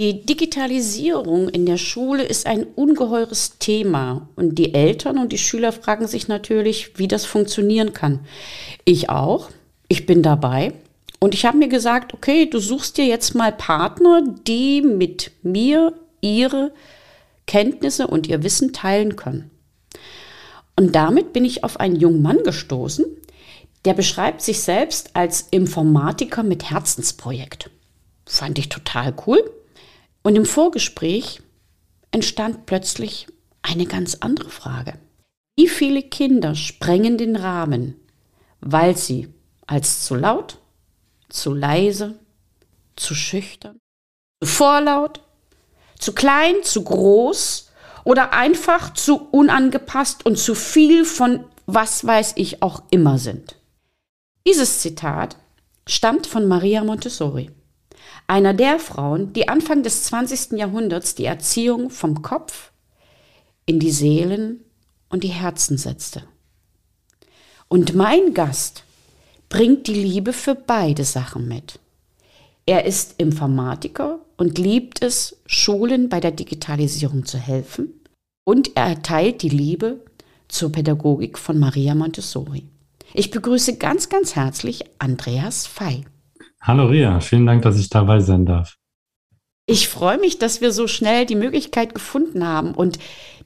Die Digitalisierung in der Schule ist ein ungeheures Thema und die Eltern und die Schüler fragen sich natürlich, wie das funktionieren kann. Ich auch. Ich bin dabei und ich habe mir gesagt, okay, du suchst dir jetzt mal Partner, die mit mir ihre Kenntnisse und ihr Wissen teilen können. Und damit bin ich auf einen jungen Mann gestoßen, der beschreibt sich selbst als Informatiker mit Herzensprojekt. Fand ich total cool. Und im Vorgespräch entstand plötzlich eine ganz andere Frage. Wie viele Kinder sprengen den Rahmen, weil sie als zu laut, zu leise, zu schüchtern, zu vorlaut, zu klein, zu groß oder einfach zu unangepasst und zu viel von was weiß ich auch immer sind. Dieses Zitat stammt von Maria Montessori, einer der Frauen, die Anfang des 20. Jahrhunderts die Erziehung vom Kopf in die Seelen und die Herzen setzte. Und mein Gast bringt die Liebe für beide Sachen mit. Er ist Informatiker und liebt es, Schulen bei der Digitalisierung zu helfen. Und er erteilt die Liebe zur Pädagogik von Maria Montessori. Ich begrüße ganz, ganz herzlich Andreas Fey. Hallo Ria, vielen Dank, dass ich dabei sein darf. Ich freue mich, dass wir so schnell die Möglichkeit gefunden haben. Und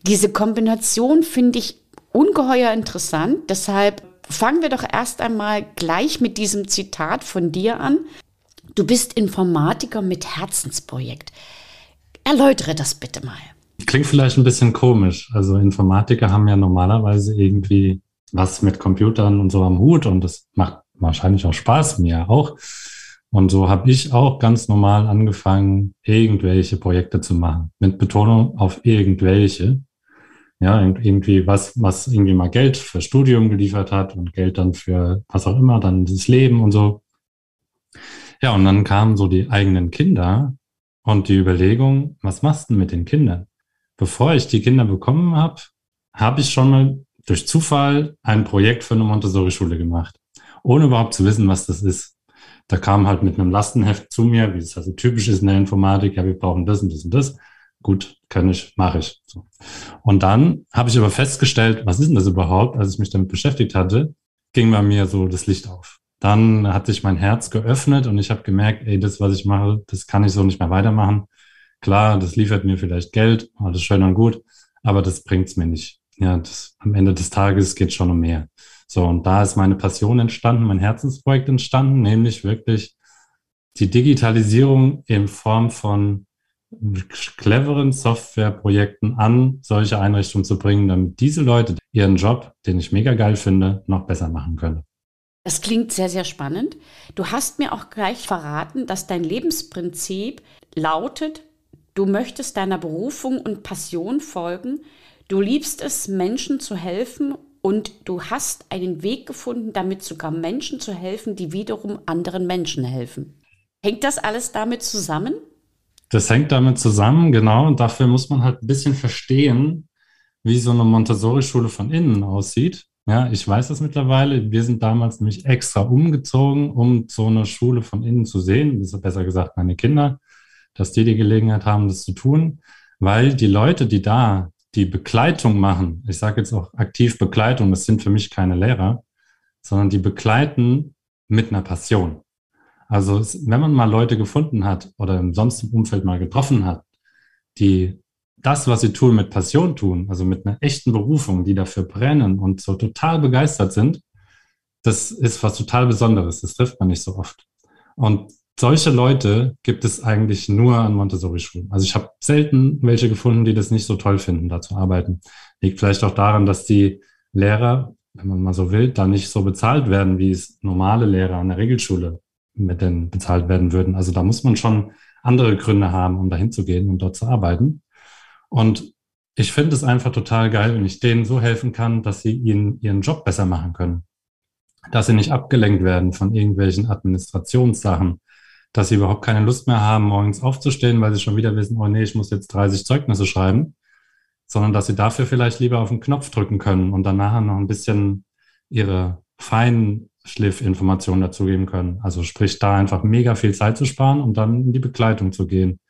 diese Kombination finde ich ungeheuer interessant. Deshalb fangen wir doch erst einmal gleich mit diesem Zitat von dir an. Du bist Informatiker mit Herzensprojekt. Erläutere das bitte mal. Klingt vielleicht ein bisschen komisch. Also Informatiker haben ja normalerweise irgendwie was mit Computern und so am Hut und das macht wahrscheinlich auch Spaß, mir auch. Und so habe ich auch ganz normal angefangen, irgendwelche Projekte zu machen, mit Betonung auf irgendwelche ja, irgendwie was, was irgendwie mal Geld für Studium geliefert hat und Geld dann für was auch immer, dann das Leben und so. Ja, und dann kamen so die eigenen Kinder und die Überlegung, was machst du mit den Kindern? Bevor ich die Kinder bekommen habe, habe ich schon mal durch Zufall ein Projekt für eine Montessori-Schule gemacht, ohne überhaupt zu wissen, was das ist. Da kam halt mit einem Lastenheft zu mir, wie es also typisch ist in der Informatik, ja, wir brauchen das und das und das gut, kann ich, mache ich. So. Und dann habe ich aber festgestellt, was ist denn das überhaupt? Als ich mich damit beschäftigt hatte, ging bei mir so das Licht auf. Dann hat sich mein Herz geöffnet und ich habe gemerkt, ey, das, was ich mache, das kann ich so nicht mehr weitermachen. Klar, das liefert mir vielleicht Geld, alles schön und gut, aber das bringt's mir nicht. Ja, das, am Ende des Tages geht schon um mehr. So, und da ist meine Passion entstanden, mein Herzensprojekt entstanden, nämlich wirklich die Digitalisierung in Form von cleveren Softwareprojekten an solche Einrichtungen zu bringen, damit diese Leute ihren Job, den ich mega geil finde, noch besser machen können. Das klingt sehr, sehr spannend. Du hast mir auch gleich verraten, dass dein Lebensprinzip lautet, du möchtest deiner Berufung und Passion folgen, du liebst es, Menschen zu helfen und du hast einen Weg gefunden, damit sogar Menschen zu helfen, die wiederum anderen Menschen helfen. Hängt das alles damit zusammen? Das hängt damit zusammen, genau. Und dafür muss man halt ein bisschen verstehen, wie so eine Montessori-Schule von innen aussieht. Ja, ich weiß das mittlerweile. Wir sind damals nämlich extra umgezogen, um so eine Schule von innen zu sehen. Das ist besser gesagt meine Kinder, dass die die Gelegenheit haben, das zu tun, weil die Leute, die da die Begleitung machen, ich sage jetzt auch aktiv Begleitung, das sind für mich keine Lehrer, sondern die begleiten mit einer Passion. Also wenn man mal Leute gefunden hat oder im sonstigen Umfeld mal getroffen hat, die das, was sie tun, mit Passion tun, also mit einer echten Berufung, die dafür brennen und so total begeistert sind, das ist was total Besonderes. Das trifft man nicht so oft. Und solche Leute gibt es eigentlich nur an Montessori-Schulen. Also ich habe selten welche gefunden, die das nicht so toll finden, da zu arbeiten. Liegt vielleicht auch daran, dass die Lehrer, wenn man mal so will, da nicht so bezahlt werden, wie es normale Lehrer an der Regelschule mit denen bezahlt werden würden. Also da muss man schon andere Gründe haben, um dahin zu gehen und dort zu arbeiten. Und ich finde es einfach total geil, wenn ich denen so helfen kann, dass sie ihren, ihren Job besser machen können. Dass sie nicht abgelenkt werden von irgendwelchen Administrationssachen, dass sie überhaupt keine Lust mehr haben, morgens aufzustehen, weil sie schon wieder wissen, oh nee, ich muss jetzt 30 Zeugnisse schreiben, sondern dass sie dafür vielleicht lieber auf den Knopf drücken können und dann nachher noch ein bisschen ihre Feinschliffinformationen dazugeben können. Also sprich, da einfach mega viel Zeit zu sparen und dann in die Begleitung zu gehen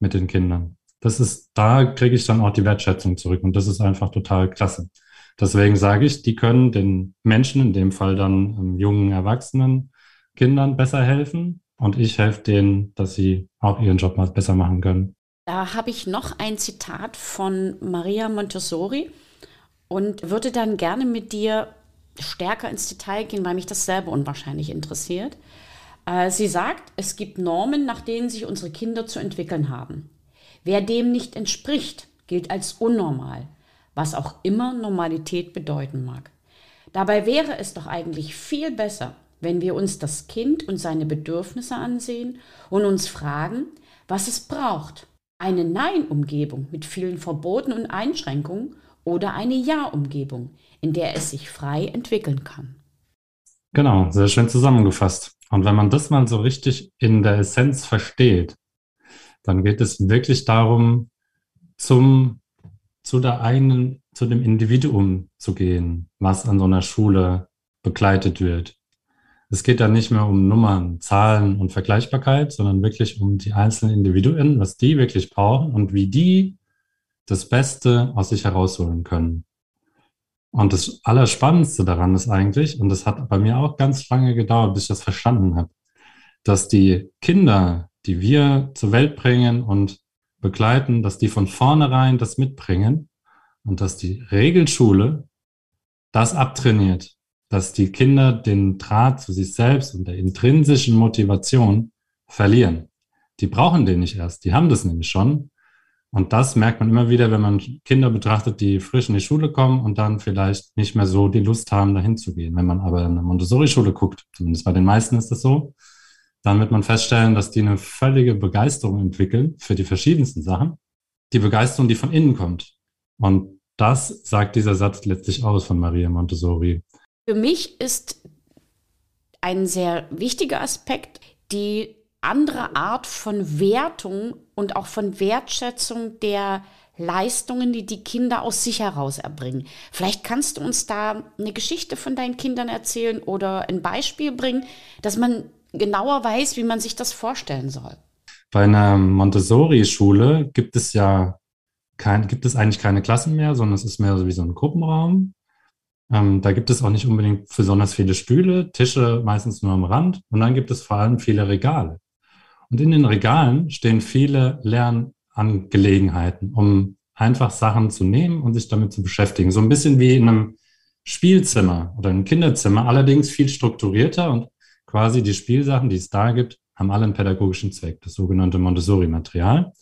mit den Kindern das ist, da kriege ich dann auch die Wertschätzung zurück und das ist einfach total klasse. Deswegen sage ich, die können den Menschen, in dem Fall dann ähm, jungen Erwachsenen, Kindern besser helfen und ich helfe denen, dass sie auch ihren Job mal besser machen können. Da habe ich noch ein Zitat von Maria Montessori und würde dann gerne mit dir stärker ins Detail gehen, weil mich das selber unwahrscheinlich interessiert. Äh, sie sagt, es gibt Normen, nach denen sich unsere Kinder zu entwickeln haben. Wer dem nicht entspricht, gilt als unnormal, was auch immer Normalität bedeuten mag. Dabei wäre es doch eigentlich viel besser, wenn wir uns das Kind und seine Bedürfnisse ansehen und uns fragen, was es braucht. Eine Nein-Umgebung mit vielen Verboten und Einschränkungen oder eine Ja-Umgebung, in der es sich frei entwickeln kann. Genau, sehr schön zusammengefasst. Und wenn man das mal so richtig in der Essenz versteht, dann geht es wirklich darum, zum, zu der eigenen, zu dem Individuum zu gehen, was an so einer Schule begleitet wird. Es geht dann nicht mehr um Nummern, Zahlen und Vergleichbarkeit, sondern wirklich um die einzelnen Individuen, was die wirklich brauchen und wie die das Beste aus sich herausholen können. Und das Allerspannendste daran ist eigentlich, und das hat bei mir auch ganz lange gedauert, bis ich das verstanden habe, dass die Kinder, die wir zur Welt bringen und begleiten, dass die von vornherein das mitbringen und dass die Regelschule das abtrainiert, dass die Kinder den Draht zu sich selbst und der intrinsischen Motivation verlieren. Die brauchen den nicht erst, die haben das nämlich schon. Und das merkt man immer wieder, wenn man Kinder betrachtet, die frisch in die Schule kommen und dann vielleicht nicht mehr so die Lust haben, dahin zu gehen. Wenn man aber in eine Montessori-Schule guckt, zumindest bei den meisten ist das so, dann wird man feststellen, dass die eine völlige Begeisterung entwickeln für die verschiedensten Sachen. Die Begeisterung, die von innen kommt. Und das sagt dieser Satz letztlich aus von Maria Montessori. Für mich ist ein sehr wichtiger Aspekt die andere Art von Wertung und auch von Wertschätzung der Leistungen, die die Kinder aus sich heraus erbringen. Vielleicht kannst du uns da eine Geschichte von deinen Kindern erzählen oder ein Beispiel bringen, dass man genauer weiß, wie man sich das vorstellen soll. Bei einer Montessori-Schule gibt es ja kein, gibt es eigentlich keine Klassen mehr, sondern es ist mehr so wie so ein Gruppenraum. Ähm, da gibt es auch nicht unbedingt besonders viele Stühle, Tische meistens nur am Rand und dann gibt es vor allem viele Regale. Und in den Regalen stehen viele Lernangelegenheiten, um einfach Sachen zu nehmen und sich damit zu beschäftigen. So ein bisschen wie in einem Spielzimmer oder einem Kinderzimmer, allerdings viel strukturierter und quasi die Spielsachen, die es da gibt, haben alle einen pädagogischen Zweck, das sogenannte Montessori-Material.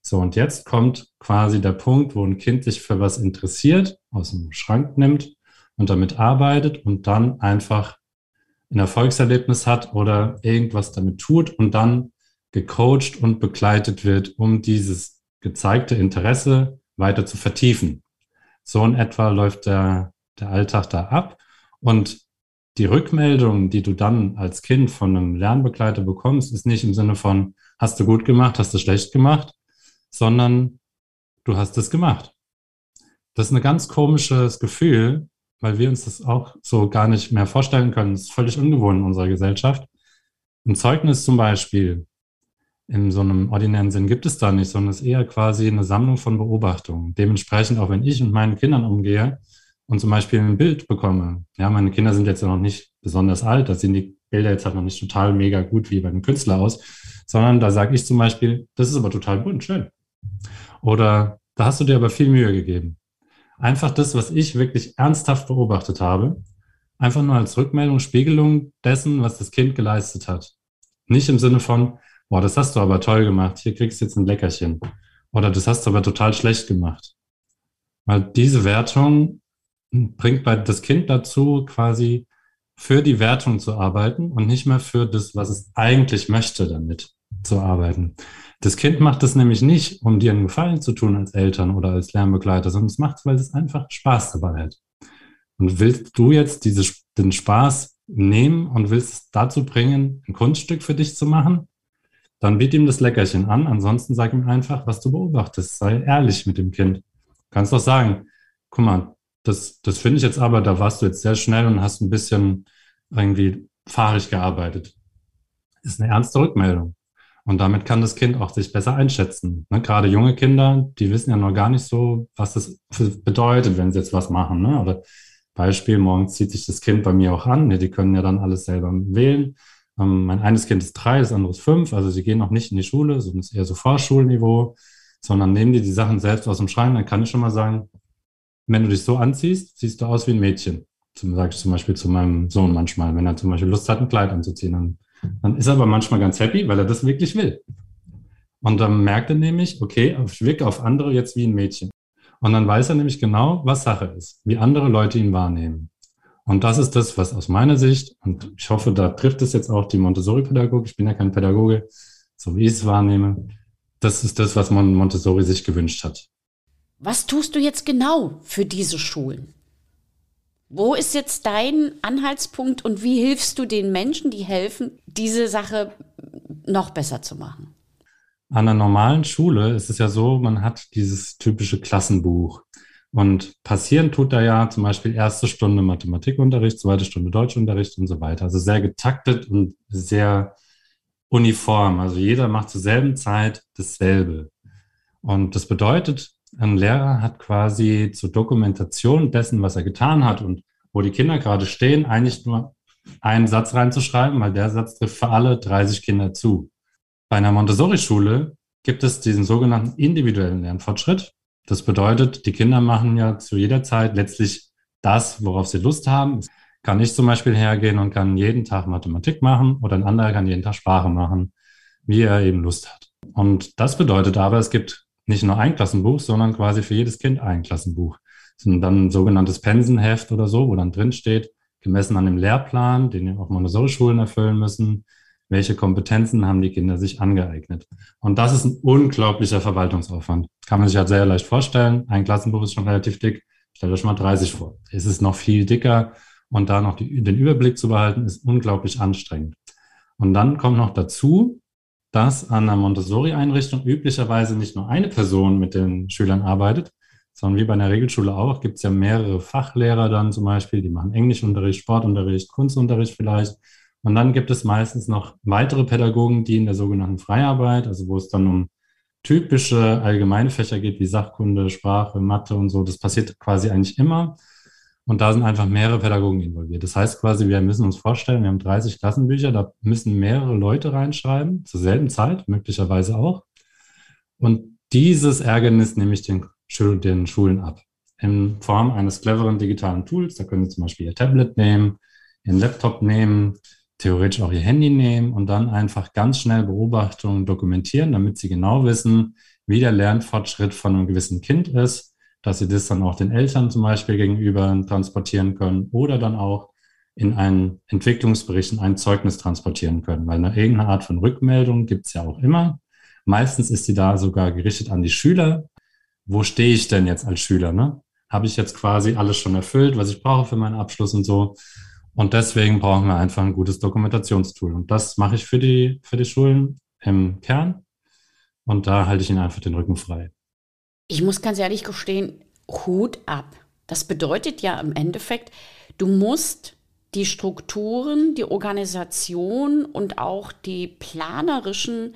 So, und jetzt kommt quasi der Punkt, wo ein Kind sich für was interessiert, aus dem Schrank nimmt und damit arbeitet und dann einfach ein Erfolgserlebnis hat oder irgendwas damit tut und dann gecoacht und begleitet wird, um dieses gezeigte Interesse weiter zu vertiefen. So in etwa läuft der, der Alltag da ab. Und die Rückmeldung, die du dann als Kind von einem Lernbegleiter bekommst, ist nicht im Sinne von, hast du gut gemacht, hast du schlecht gemacht, sondern du hast es gemacht. Das ist ein ganz komisches Gefühl, weil wir uns das auch so gar nicht mehr vorstellen können. Das ist völlig ungewohnt in unserer Gesellschaft. Ein Zeugnis zum Beispiel in so einem ordinären Sinn gibt es da nicht, sondern es ist eher quasi eine Sammlung von Beobachtungen. Dementsprechend, auch wenn ich mit meinen Kindern umgehe, und zum Beispiel ein Bild bekomme. Ja, meine Kinder sind jetzt ja noch nicht besonders alt, da sehen die Bilder jetzt halt noch nicht total mega gut wie bei einem Künstler aus, sondern da sage ich zum Beispiel, das ist aber total bunt, schön. Oder da hast du dir aber viel Mühe gegeben. Einfach das, was ich wirklich ernsthaft beobachtet habe, einfach nur als Rückmeldung, Spiegelung dessen, was das Kind geleistet hat. Nicht im Sinne von, boah, das hast du aber toll gemacht, hier kriegst du jetzt ein Leckerchen. Oder das hast du aber total schlecht gemacht. Weil diese Wertung bringt bei das Kind dazu, quasi für die Wertung zu arbeiten und nicht mehr für das, was es eigentlich möchte damit. Zu arbeiten. Das Kind macht das nämlich nicht, um dir einen Gefallen zu tun als Eltern oder als Lernbegleiter, sondern es macht es, weil es einfach Spaß dabei hat. Und willst du jetzt diese, den Spaß nehmen und willst es dazu bringen, ein Kunststück für dich zu machen, dann biet ihm das Leckerchen an. Ansonsten sag ihm einfach, was du beobachtest. Sei ehrlich mit dem Kind. Du kannst doch sagen, guck mal, das, das finde ich jetzt aber, da warst du jetzt sehr schnell und hast ein bisschen irgendwie fahrig gearbeitet. Ist eine ernste Rückmeldung. Und damit kann das Kind auch sich besser einschätzen. Ne? Gerade junge Kinder, die wissen ja noch gar nicht so, was das bedeutet, wenn sie jetzt was machen. Ne? Oder Beispiel, morgens zieht sich das Kind bei mir auch an. Ne? Die können ja dann alles selber wählen. Ähm, mein eines Kind ist drei, das andere ist fünf. Also sie gehen noch nicht in die Schule, es ist eher so Vorschulniveau, sondern nehmen die die Sachen selbst aus dem Schrein. Dann kann ich schon mal sagen, wenn du dich so anziehst, siehst du aus wie ein Mädchen. Zum, sage ich zum Beispiel zu meinem Sohn manchmal, wenn er zum Beispiel Lust hat, ein Kleid anzuziehen. Dann dann ist er aber manchmal ganz happy, weil er das wirklich will. Und dann merkt er nämlich, okay, ich wirke auf andere jetzt wie ein Mädchen. Und dann weiß er nämlich genau, was Sache ist, wie andere Leute ihn wahrnehmen. Und das ist das, was aus meiner Sicht, und ich hoffe, da trifft es jetzt auch die Montessori-Pädagogik, ich bin ja kein Pädagoge, so wie ich es wahrnehme, das ist das, was Montessori sich gewünscht hat. Was tust du jetzt genau für diese Schulen? Wo ist jetzt dein Anhaltspunkt und wie hilfst du den Menschen, die helfen, diese Sache noch besser zu machen? An einer normalen Schule ist es ja so, man hat dieses typische Klassenbuch. Und passieren tut da ja zum Beispiel erste Stunde Mathematikunterricht, zweite Stunde Deutschunterricht und so weiter. Also sehr getaktet und sehr uniform. Also jeder macht zur selben Zeit dasselbe. Und das bedeutet, ein Lehrer hat quasi zur Dokumentation dessen, was er getan hat und wo die Kinder gerade stehen, eigentlich nur einen Satz reinzuschreiben, weil der Satz trifft für alle 30 Kinder zu. Bei einer Montessori-Schule gibt es diesen sogenannten individuellen Lernfortschritt. Das bedeutet, die Kinder machen ja zu jeder Zeit letztlich das, worauf sie Lust haben. Kann ich zum Beispiel hergehen und kann jeden Tag Mathematik machen oder ein anderer kann jeden Tag Sprache machen, wie er eben Lust hat. Und das bedeutet aber, es gibt nicht nur ein Klassenbuch, sondern quasi für jedes Kind ein Klassenbuch. Ist dann ein sogenanntes Pensenheft oder so, wo dann drin steht, gemessen an dem Lehrplan, den auch Montessori-Schulen erfüllen müssen, welche Kompetenzen haben die Kinder sich angeeignet. Und das ist ein unglaublicher Verwaltungsaufwand. Kann man sich halt sehr leicht vorstellen. Ein Klassenbuch ist schon relativ dick. Stellt euch mal 30 vor. Es ist noch viel dicker und da noch die, den Überblick zu behalten, ist unglaublich anstrengend. Und dann kommt noch dazu, dass an einer Montessori-Einrichtung üblicherweise nicht nur eine Person mit den Schülern arbeitet, sondern wie bei einer Regelschule auch, gibt es ja mehrere Fachlehrer dann zum Beispiel, die machen Englischunterricht, Sportunterricht, Kunstunterricht vielleicht. Und dann gibt es meistens noch weitere Pädagogen, die in der sogenannten Freiarbeit, also wo es dann um typische allgemeine Fächer geht, wie Sachkunde, Sprache, Mathe und so. Das passiert quasi eigentlich immer. Und da sind einfach mehrere Pädagogen involviert. Das heißt quasi, wir müssen uns vorstellen, wir haben 30 Klassenbücher, da müssen mehrere Leute reinschreiben, zur selben Zeit, möglicherweise auch. Und dieses Ärgernis nehme ich den, den Schulen ab. In Form eines cleveren digitalen Tools. Da können Sie zum Beispiel Ihr Tablet nehmen, Ihren Laptop nehmen, theoretisch auch Ihr Handy nehmen und dann einfach ganz schnell Beobachtungen dokumentieren, damit Sie genau wissen, wie der Lernfortschritt von einem gewissen Kind ist dass sie das dann auch den Eltern zum Beispiel gegenüber transportieren können oder dann auch in einen Entwicklungsbericht, in ein Zeugnis transportieren können. Weil eine irgendeine Art von Rückmeldung gibt es ja auch immer. Meistens ist sie da sogar gerichtet an die Schüler. Wo stehe ich denn jetzt als Schüler? Ne? Habe ich jetzt quasi alles schon erfüllt, was ich brauche für meinen Abschluss und so? Und deswegen brauchen wir einfach ein gutes Dokumentationstool. Und das mache ich für die, für die Schulen im Kern. Und da halte ich ihnen einfach den Rücken frei. Ich muss ganz ehrlich gestehen, Hut ab. Das bedeutet ja im Endeffekt, du musst die Strukturen, die Organisation und auch die planerischen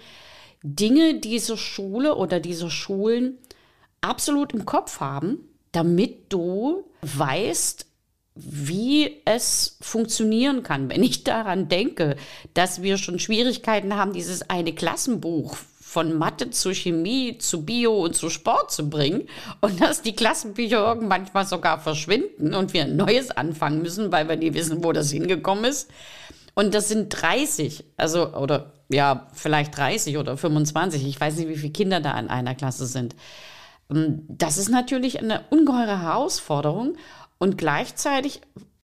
Dinge dieser Schule oder dieser Schulen absolut im Kopf haben, damit du weißt, wie es funktionieren kann. Wenn ich daran denke, dass wir schon Schwierigkeiten haben, dieses eine Klassenbuch von Mathe zu Chemie zu Bio und zu Sport zu bringen und dass die Klassenbücher irgendwann manchmal sogar verschwinden und wir ein neues anfangen müssen, weil wir nie wissen, wo das hingekommen ist. Und das sind 30, also oder ja, vielleicht 30 oder 25. Ich weiß nicht, wie viele Kinder da in einer Klasse sind. Ähm, das ist natürlich eine ungeheure Herausforderung und gleichzeitig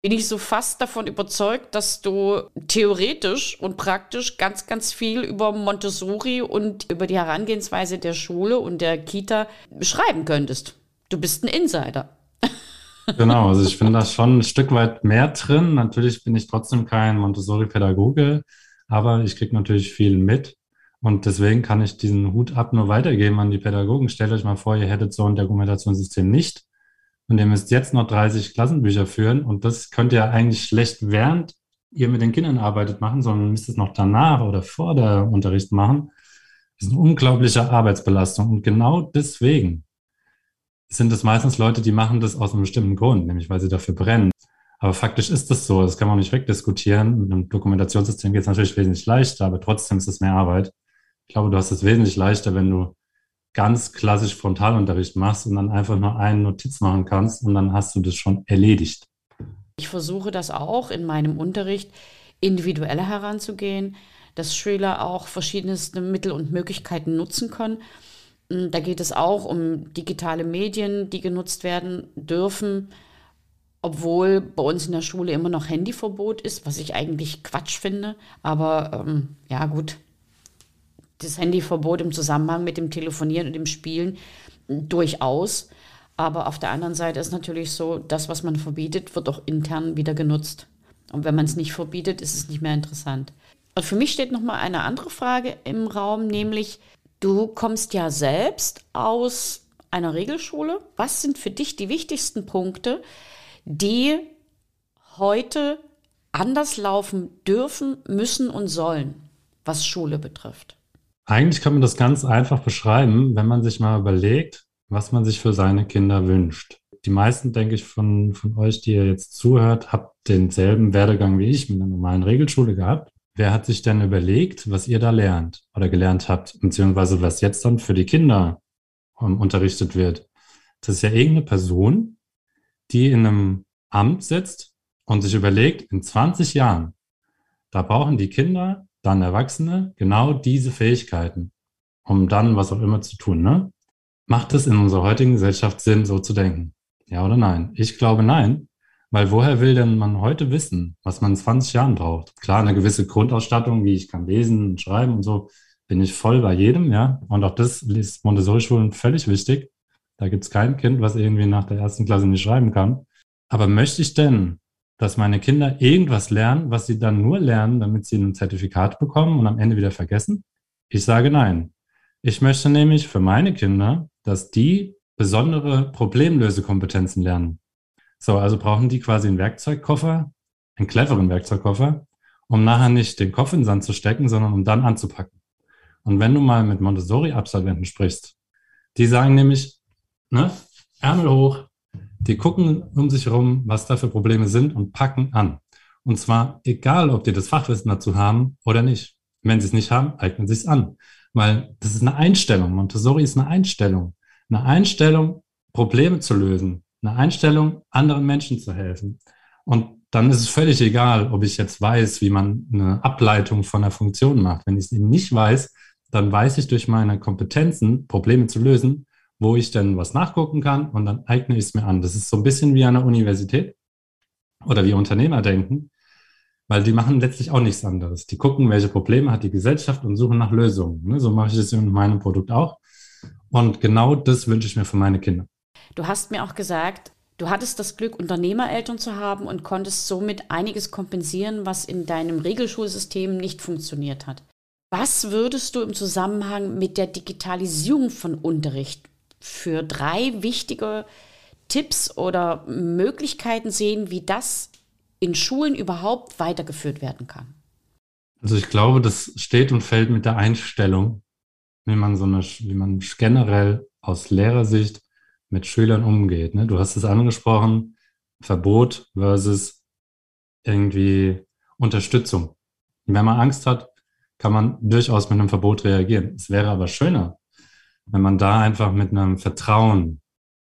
bin ich so fast davon überzeugt, dass du theoretisch und praktisch ganz, ganz viel über Montessori und über die Herangehensweise der Schule und der Kita schreiben könntest. Du bist ein Insider. Genau, also ich finde da schon ein Stück weit mehr drin. Natürlich bin ich trotzdem kein Montessori-Pädagoge, aber ich kriege natürlich viel mit. Und deswegen kann ich diesen Hut ab nur weitergeben an die Pädagogen. Stellt euch mal vor, ihr hättet so ein Dokumentationssystem nicht und ihr müsst jetzt noch 30 Klassenbücher führen und das könnt ihr eigentlich schlecht während ihr mit den Kindern arbeitet machen, sondern müsst es noch danach oder vor der Unterricht machen. Das ist eine unglaubliche Arbeitsbelastung und genau deswegen sind es meistens Leute, die machen das aus einem bestimmten Grund, nämlich weil sie dafür brennen. Aber faktisch ist das so, das kann man nicht wegdiskutieren. Mit einem Dokumentationssystem geht es natürlich wesentlich leichter, aber trotzdem ist es mehr Arbeit. Ich glaube, du hast es wesentlich leichter, wenn du ganz klassisch Frontalunterricht machst und dann einfach nur eine Notiz machen kannst und dann hast du das schon erledigt. Ich versuche das auch in meinem Unterricht individueller heranzugehen, dass Schüler auch verschiedenste Mittel und Möglichkeiten nutzen können. Hm, da geht es auch um digitale Medien, die genutzt werden dürfen, obwohl bei uns in der Schule immer noch Handyverbot ist, was ich eigentlich Quatsch finde. Aber ähm, ja gut, das Handyverbot im Zusammenhang mit dem Telefonieren und dem Spielen durchaus. Aber auf der anderen Seite ist natürlich so, das, was man verbietet, wird auch intern wieder genutzt. Und wenn man es nicht verbietet, ist es nicht mehr interessant. Und für mich steht noch mal eine andere Frage im Raum, nämlich du kommst ja selbst aus einer Regelschule. Was sind für dich die wichtigsten Punkte, die heute anders laufen dürfen, müssen und sollen, was Schule betrifft? Eigentlich kann man das ganz einfach beschreiben, wenn man sich mal überlegt, was man sich für seine Kinder wünscht. Die meisten, denke ich, von, von euch, die ihr jetzt zuhört, habt denselben Werdegang wie ich mit einer normalen Regelschule gehabt. Wer hat sich denn überlegt, was ihr da lernt oder gelernt habt, beziehungsweise was jetzt dann für die Kinder um, unterrichtet wird? Das ist ja irgendeine Person, die in einem Amt sitzt und sich überlegt, in 20 Jahren, da brauchen die Kinder dann Erwachsene genau diese Fähigkeiten, um dann was auch immer zu tun. Ne? Macht es in unserer heutigen Gesellschaft Sinn, so zu denken? Ja oder nein? Ich glaube nein, weil woher will denn man heute wissen, was man in 20 Jahren braucht? Klar, eine gewisse Grundausstattung, wie ich kann lesen und schreiben und so, bin ich voll bei jedem, ja. Und auch das ist Montessori-Schulen völlig wichtig. Da gibt es kein Kind, was irgendwie nach der ersten Klasse nicht schreiben kann. Aber möchte ich denn dass meine Kinder irgendwas lernen, was sie dann nur lernen, damit sie ein Zertifikat bekommen und am Ende wieder vergessen? Ich sage nein. Ich möchte nämlich für meine Kinder, dass die besondere Problemlösekompetenzen lernen. So, also brauchen die quasi einen Werkzeugkoffer, einen cleveren Werkzeugkoffer, um nachher nicht den Kopf in den Sand zu stecken, sondern um dann anzupacken. Und wenn du mal mit Montessori-Absolventen sprichst, die sagen nämlich, ne, Ärmel hoch, die gucken um sich herum, was da für Probleme sind und packen an. Und zwar egal, ob die das Fachwissen dazu haben oder nicht. Wenn sie es nicht haben, eignen sie es an. Weil das ist eine Einstellung. Montessori ist eine Einstellung. Eine Einstellung, Probleme zu lösen. Eine Einstellung, anderen Menschen zu helfen. Und dann ist es völlig egal, ob ich jetzt weiß, wie man eine Ableitung von einer Funktion macht. Wenn ich es eben nicht weiß, dann weiß ich durch meine Kompetenzen, Probleme zu lösen, wo ich dann was nachgucken kann und dann eigne ich es mir an. Das ist so ein bisschen wie an der Universität oder wie Unternehmer denken, weil die machen letztlich auch nichts anderes. Die gucken, welche Probleme hat die Gesellschaft und suchen nach Lösungen. Ne? So mache ich das in meinem Produkt auch. Und genau das wünsche ich mir für meine Kinder. Du hast mir auch gesagt, du hattest das Glück, Unternehmereltern zu haben und konntest somit einiges kompensieren, was in deinem Regelschulsystem nicht funktioniert hat. Was würdest du im Zusammenhang mit der Digitalisierung von Unterricht für drei wichtige Tipps oder Möglichkeiten sehen, wie das in Schulen überhaupt weitergeführt werden kann? Also ich glaube, das steht und fällt mit der Einstellung, wie man so eine, wie man generell aus Lehrersicht mit Schülern umgeht. Ne? Du hast es angesprochen, Verbot versus irgendwie Unterstützung. wenn man Angst hat, kann man durchaus mit einem Verbot reagieren. Es wäre aber schöner, wenn man da einfach mit einem Vertrauen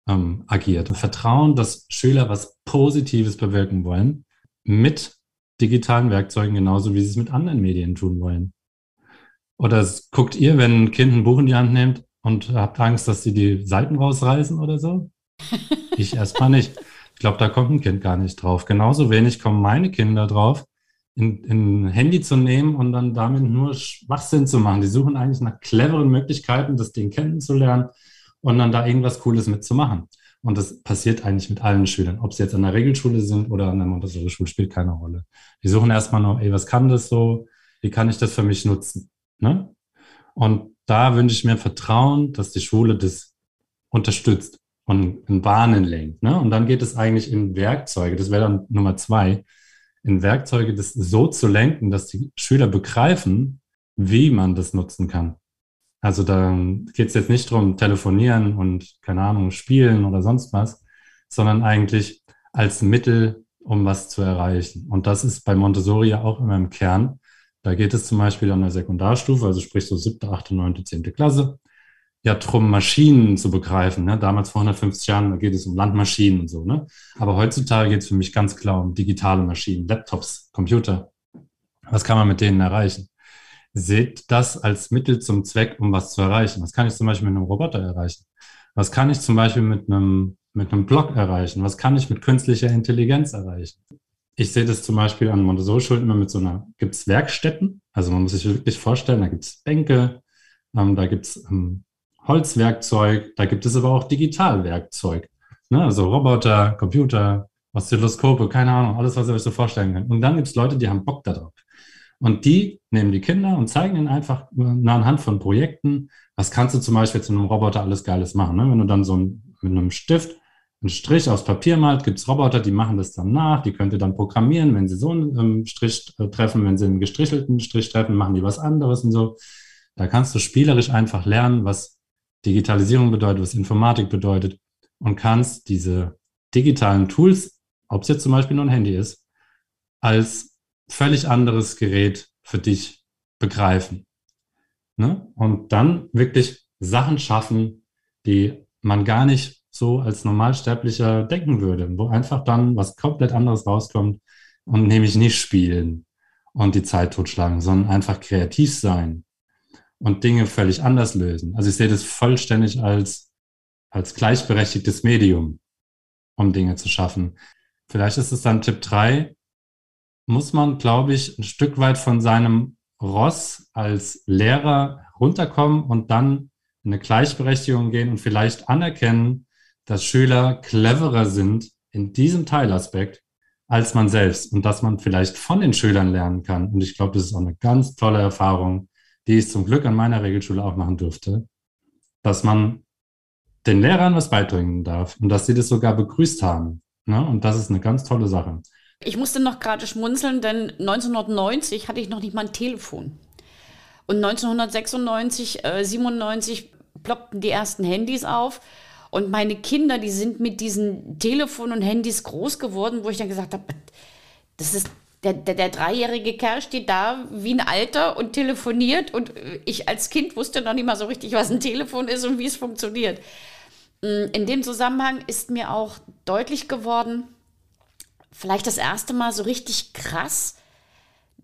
ähm, agiert. Vertrauen, dass Schüler was Positives bewirken wollen mit digitalen Werkzeugen genauso, wie sie es mit anderen Medien tun wollen. Oder guckt ihr, wenn ein Kind ein Buch in die Hand nimmt und habt Angst, dass sie die Seiten rausreißen oder so? Ich erstmal nicht. Ich glaube, da kommt ein Kind gar nicht drauf. Genauso wenig kommen meine Kinder drauf, ein Handy zu nehmen und dann damit nur Schwachsinn zu machen. Die suchen eigentlich nach cleveren Möglichkeiten, das Ding kennenzulernen und dann da irgendwas Cooles mitzumachen. Und das passiert eigentlich mit allen Schülern. Ob sie jetzt an der Regelschule sind oder an der Montessori-Schule, spielt keine Rolle. Die suchen erstmal nur, ey, was kann das so? Wie kann ich das für mich nutzen? Ne? Und da wünsche ich mir Vertrauen, dass die Schule das unterstützt und in Bahnen lenkt. Ne? Und dann geht es eigentlich in Werkzeuge, das wäre dann Nummer zwei, in Werkzeuge das so zu lenken, dass die Schüler begreifen, wie man das nutzen kann. Also da geht es jetzt nicht darum, telefonieren und, keine Ahnung, spielen oder sonst was, sondern eigentlich als Mittel, um was zu erreichen. Und das ist bei Montessori ja auch immer im Kern. Da geht es zum Beispiel an der Sekundarstufe, also sprich so siebte, achte, neunte, zehnte Klasse, ja drum, Maschinen zu begreifen. Ne? Damals vor 150 Jahren, da geht es um Landmaschinen und so. Ne? Aber heutzutage geht es für mich ganz klar um digitale Maschinen, Laptops, Computer. Was kann man mit denen erreichen? Seht das als Mittel zum Zweck, um was zu erreichen. Was kann ich zum Beispiel mit einem Roboter erreichen? Was kann ich zum Beispiel mit einem, mit einem Blog erreichen? Was kann ich mit künstlicher Intelligenz erreichen? Ich sehe das zum Beispiel an Montessori-Schulen immer mit so einer, gibt es Werkstätten, also man muss sich wirklich vorstellen, da gibt es Bänke, ähm, da gibt es ähm, Holzwerkzeug, da gibt es aber auch Digitalwerkzeug. Ne? Also Roboter, Computer, Oszilloskope, keine Ahnung, alles, was ihr euch so vorstellen könnt. Und dann gibt es Leute, die haben Bock darauf. Und die nehmen die Kinder und zeigen ihnen einfach anhand von Projekten, was kannst du zum Beispiel zu einem Roboter alles Geiles machen. Ne? Wenn du dann so ein, mit einem Stift einen Strich aus Papier malt, gibt es Roboter, die machen das dann nach, die könnt ihr dann programmieren, wenn sie so einen ähm, Strich äh, treffen, wenn sie einen gestrichelten Strich treffen, machen die was anderes und so. Da kannst du spielerisch einfach lernen, was Digitalisierung bedeutet, was Informatik bedeutet und kannst diese digitalen Tools, ob es jetzt zum Beispiel nur ein Handy ist, als völlig anderes Gerät für dich begreifen. Ne? Und dann wirklich Sachen schaffen, die man gar nicht so als Normalsterblicher denken würde, wo einfach dann was komplett anderes rauskommt und nämlich nicht spielen und die Zeit totschlagen, sondern einfach kreativ sein, und Dinge völlig anders lösen. Also ich sehe das vollständig als, als gleichberechtigtes Medium, um Dinge zu schaffen. Vielleicht ist es dann Tipp drei muss man, glaube ich, ein Stück weit von seinem Ross als Lehrer runterkommen und dann in eine Gleichberechtigung gehen und vielleicht anerkennen, dass Schüler cleverer sind in diesem Teilaspekt als man selbst und dass man vielleicht von den Schülern lernen kann. Und ich glaube, das ist auch eine ganz tolle Erfahrung, die ich zum Glück an meiner Regelschule auch machen durfte, dass man den Lehrern was beibringen darf und dass sie das sogar begrüßt haben. Ne? Und das ist eine ganz tolle Sache. Ich musste noch gerade schmunzeln, denn 1990 hatte ich noch nicht mal ein Telefon. Und 1996, äh, 97 ploppten die ersten Handys auf. Und meine Kinder, die sind mit diesen Telefon und Handys groß geworden, wo ich dann gesagt habe, das ist der, der, der, dreijährige Kerl steht da wie ein Alter und telefoniert und ich als Kind wusste noch nicht mal so richtig, was ein Telefon ist und wie es funktioniert. Mm, in dem Zusammenhang ist mir auch deutlich geworden, vielleicht das erste Mal so richtig krass,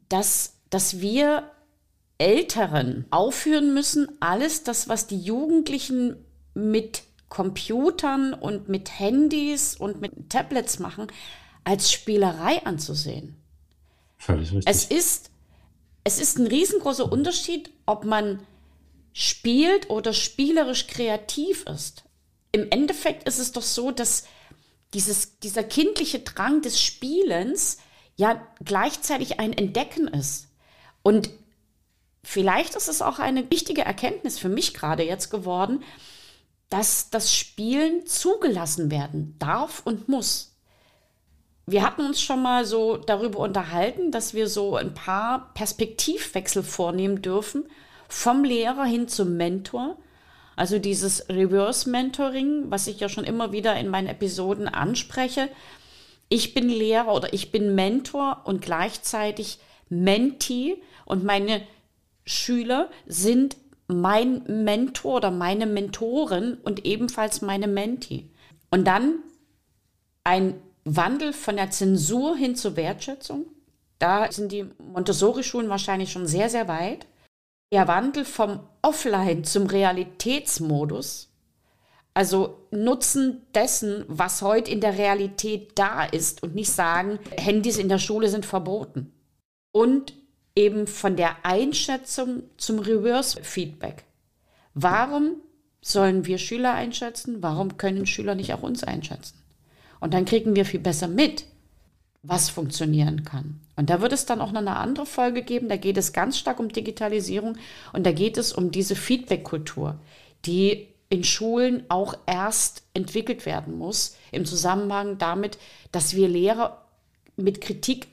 dass, dass wir Älteren aufführen müssen, alles das, was die Jugendlichen mit Computern und mit Handys und mit Tablets machen, als Spielerei anzusehen. Völlig richtig. Es ist, es ist ein riesengroßer Unterschied, ob man spielt oder spielerisch kreativ ist. Im Endeffekt ist es doch so, dass dieses, dieser kindliche Drang des Spielens ja gleichzeitig ein Entdecken ist. Und vielleicht ist es auch eine wichtige Erkenntnis für mich gerade jetzt geworden, dass das Spielen zugelassen werden darf und muss wir hatten uns schon mal so darüber unterhalten, dass wir so ein paar Perspektivwechsel vornehmen dürfen, vom Lehrer hin zum Mentor. Also dieses Reverse Mentoring, was ich ja schon immer wieder in meinen Episoden anspreche. Ich bin Lehrer oder ich bin Mentor und gleichzeitig Mentee und meine Schüler sind mein Mentor oder meine Mentorin und ebenfalls meine Mentee. Und dann ein Wandel von der Zensur hin zur Wertschätzung. Da sind die Montessori-Schulen wahrscheinlich schon sehr, sehr weit. Der Wandel vom Offline zum Realitätsmodus. Also Nutzen dessen, was heute in der Realität da ist und nicht sagen, Handys in der Schule sind verboten. Und eben von der Einschätzung zum Reverse-Feedback. Warum sollen wir Schüler einschätzen? Warum können Schüler nicht auch uns einschätzen? Und dann kriegen wir viel besser mit, was funktionieren kann. Und da wird es dann auch noch eine andere Folge geben, da geht es ganz stark um Digitalisierung und da geht es um diese Feedback-Kultur, die in Schulen auch erst entwickelt werden muss, im Zusammenhang damit, dass wir Lehrer mit Kritik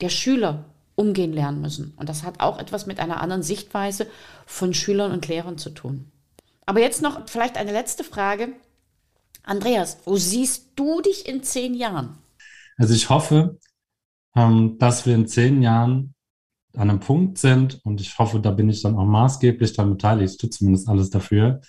der Schüler umgehen lernen müssen. Und das hat auch etwas mit einer anderen Sichtweise von Schülern und Lehrern zu tun. Aber jetzt noch vielleicht eine letzte Frage. Andreas, wo siehst du dich in zehn Jahren? Also ich hoffe, ähm, dass wir in zehn Jahren an einem Punkt sind und ich hoffe, da bin ich dann auch maßgeblich daran beteiligt, ich tue zumindest alles dafür,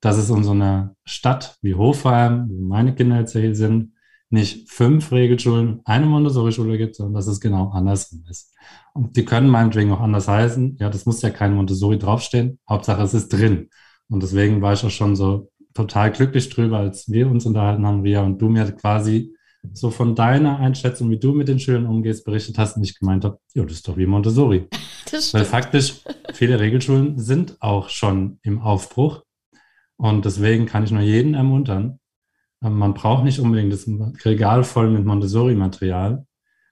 dass es in so einer Stadt wie Hofheim, wo meine Kinder jetzt hier sind, nicht fünf Regelschulen, eine Montessori-Schule gibt, sondern dass es genau andersrum ist. Und die können meinetwegen auch anders heißen. Ja, das muss ja kein Montessori draufstehen. Hauptsache, es ist drin. Und deswegen war ich auch schon so total glücklich drüber, als wir uns unterhalten haben, Ria, und du mir quasi so von deiner Einschätzung, wie du mit den Schülern umgehst, berichtet hast und ich gemeint habe, ja, das ist doch wie Montessori. Weil faktisch viele Regelschulen sind auch schon im Aufbruch. Und deswegen kann ich nur jeden ermuntern, man braucht nicht unbedingt das Regal voll mit Montessori-Material.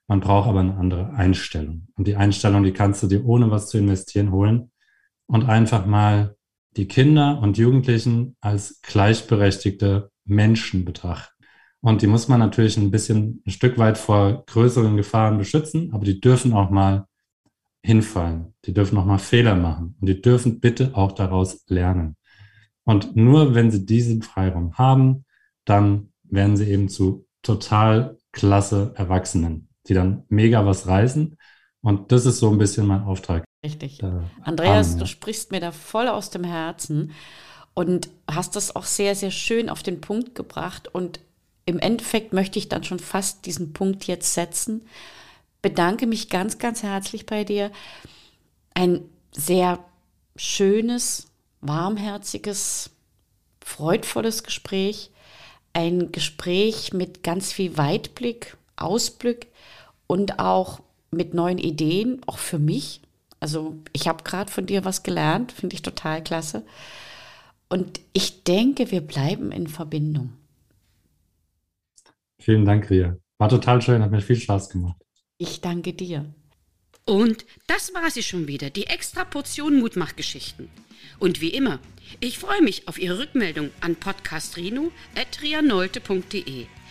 Man braucht aber eine andere Einstellung. Und die Einstellung, die kannst du dir ohne was zu investieren holen und einfach mal die Kinder und Jugendlichen als gleichberechtigte Menschen betrachten. Und die muss man natürlich ein bisschen ein Stück weit vor größeren Gefahren beschützen, aber die dürfen auch mal hinfallen. Die dürfen auch mal Fehler machen. Und die dürfen bitte auch daraus lernen. Und nur wenn sie diesen Freiraum haben, dann werden sie eben zu total klasse Erwachsenen, die dann mega was reißen. Und das ist so ein bisschen mein Auftrag. Richtig. Andreas, Arme, du sprichst mir da voll aus dem Herzen und hast das auch sehr, sehr schön auf den Punkt gebracht. Und im Endeffekt möchte ich dann schon fast diesen Punkt jetzt setzen. Bedanke mich ganz, ganz herzlich bei dir. Ein sehr schönes, warmherziges, freudvolles Gespräch ein Gespräch mit ganz viel Weitblick, Ausblick und auch mit neuen Ideen, auch für mich. Also ich habe gerade von dir was gelernt, finde ich total klasse. Und ich denke, wir bleiben in Verbindung. Vielen Dank, Ria. War total schön, hat mir viel Spaß gemacht. Ich danke dir. Und das war sie schon wieder, die extra Portion Mutmachgeschichten. Und wie immer, ich freue mich auf Ihre Rückmeldung an podcastrino.trianolte.de.